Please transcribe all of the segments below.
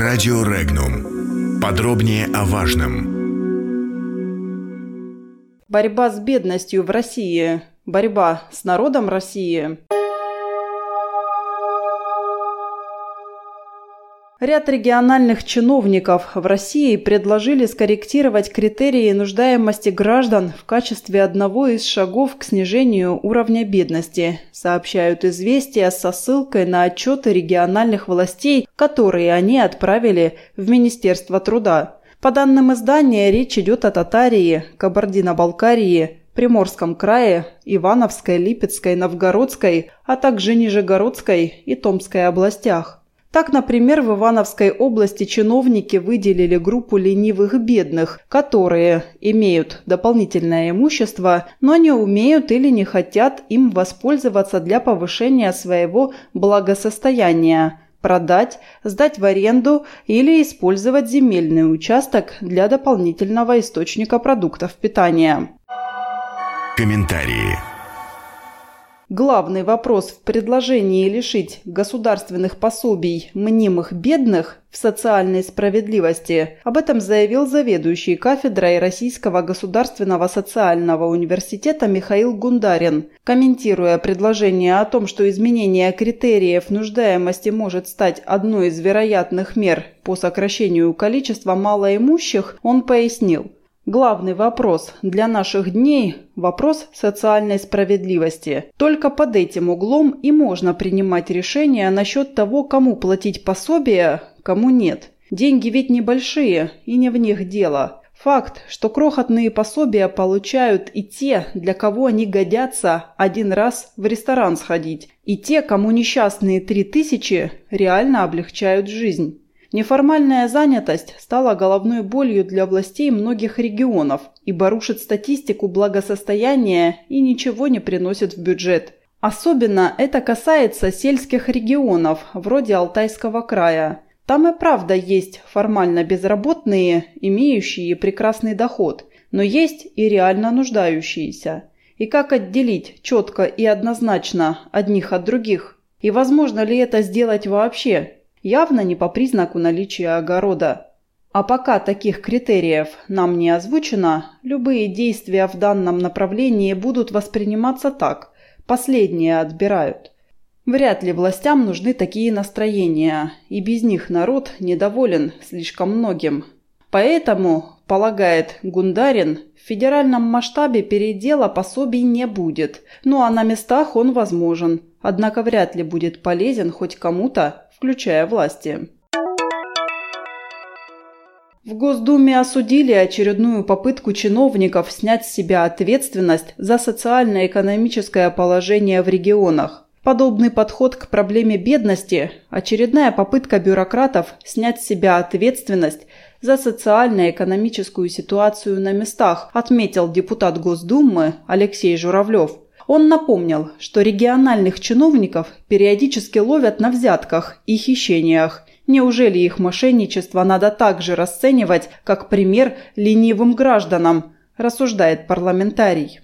Радио Регнум. Подробнее о важном. Борьба с бедностью в России. Борьба с народом России. Ряд региональных чиновников в России предложили скорректировать критерии нуждаемости граждан в качестве одного из шагов к снижению уровня бедности, сообщают «Известия» со ссылкой на отчеты региональных властей, которые они отправили в Министерство труда. По данным издания, речь идет о Татарии, Кабардино-Балкарии, Приморском крае, Ивановской, Липецкой, Новгородской, а также Нижегородской и Томской областях. Так, например, в Ивановской области чиновники выделили группу ленивых бедных, которые имеют дополнительное имущество, но не умеют или не хотят им воспользоваться для повышения своего благосостояния продать, сдать в аренду или использовать земельный участок для дополнительного источника продуктов питания. Комментарии. Главный вопрос в предложении лишить государственных пособий мнимых бедных в социальной справедливости. Об этом заявил заведующий кафедрой Российского государственного социального университета Михаил Гундарин. Комментируя предложение о том, что изменение критериев нуждаемости может стать одной из вероятных мер по сокращению количества малоимущих, он пояснил – Главный вопрос для наших дней – вопрос социальной справедливости. Только под этим углом и можно принимать решения насчет того, кому платить пособие, кому нет. Деньги ведь небольшие, и не в них дело. Факт, что крохотные пособия получают и те, для кого они годятся один раз в ресторан сходить, и те, кому несчастные три тысячи реально облегчают жизнь. Неформальная занятость стала головной болью для властей многих регионов, ибо рушит статистику благосостояния и ничего не приносит в бюджет. Особенно это касается сельских регионов, вроде Алтайского края. Там и правда есть формально безработные, имеющие прекрасный доход, но есть и реально нуждающиеся. И как отделить четко и однозначно одних от других? И возможно ли это сделать вообще? Явно не по признаку наличия огорода. А пока таких критериев нам не озвучено, любые действия в данном направлении будут восприниматься так. Последние отбирают. Вряд ли властям нужны такие настроения, и без них народ недоволен слишком многим. Поэтому, полагает Гундарин, в федеральном масштабе передела пособий не будет, ну а на местах он возможен, однако вряд ли будет полезен хоть кому-то включая власти. В Госдуме осудили очередную попытку чиновников снять с себя ответственность за социально-экономическое положение в регионах. Подобный подход к проблеме бедности – очередная попытка бюрократов снять с себя ответственность за социально-экономическую ситуацию на местах, отметил депутат Госдумы Алексей Журавлев – он напомнил, что региональных чиновников периодически ловят на взятках и хищениях. Неужели их мошенничество надо также расценивать как пример ленивым гражданам, рассуждает парламентарий.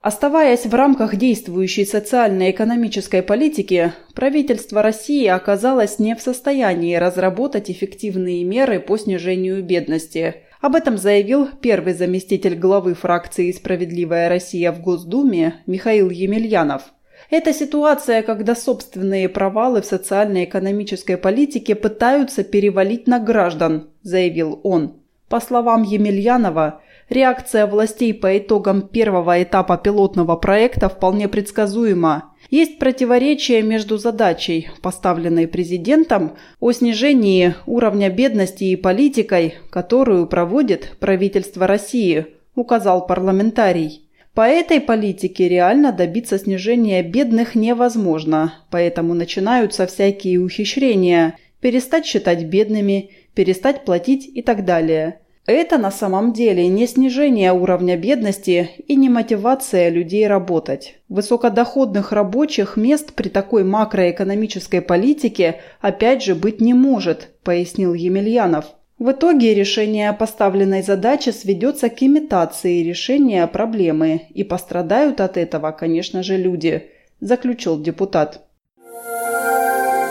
Оставаясь в рамках действующей социально-экономической политики, правительство России оказалось не в состоянии разработать эффективные меры по снижению бедности. Об этом заявил первый заместитель главы фракции «Справедливая Россия» в Госдуме Михаил Емельянов. Это ситуация, когда собственные провалы в социально-экономической политике пытаются перевалить на граждан, заявил он. По словам Емельянова, реакция властей по итогам первого этапа пилотного проекта вполне предсказуема. Есть противоречие между задачей, поставленной президентом, о снижении уровня бедности и политикой, которую проводит правительство России, указал парламентарий. По этой политике реально добиться снижения бедных невозможно, поэтому начинаются всякие ухищрения, перестать считать бедными, перестать платить и так далее – это на самом деле не снижение уровня бедности и не мотивация людей работать. Высокодоходных рабочих мест при такой макроэкономической политике опять же быть не может, пояснил Емельянов. В итоге решение поставленной задачи сведется к имитации решения проблемы, и пострадают от этого, конечно же, люди, заключил депутат.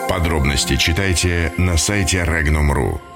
Подробности читайте на сайте Regnum.ru.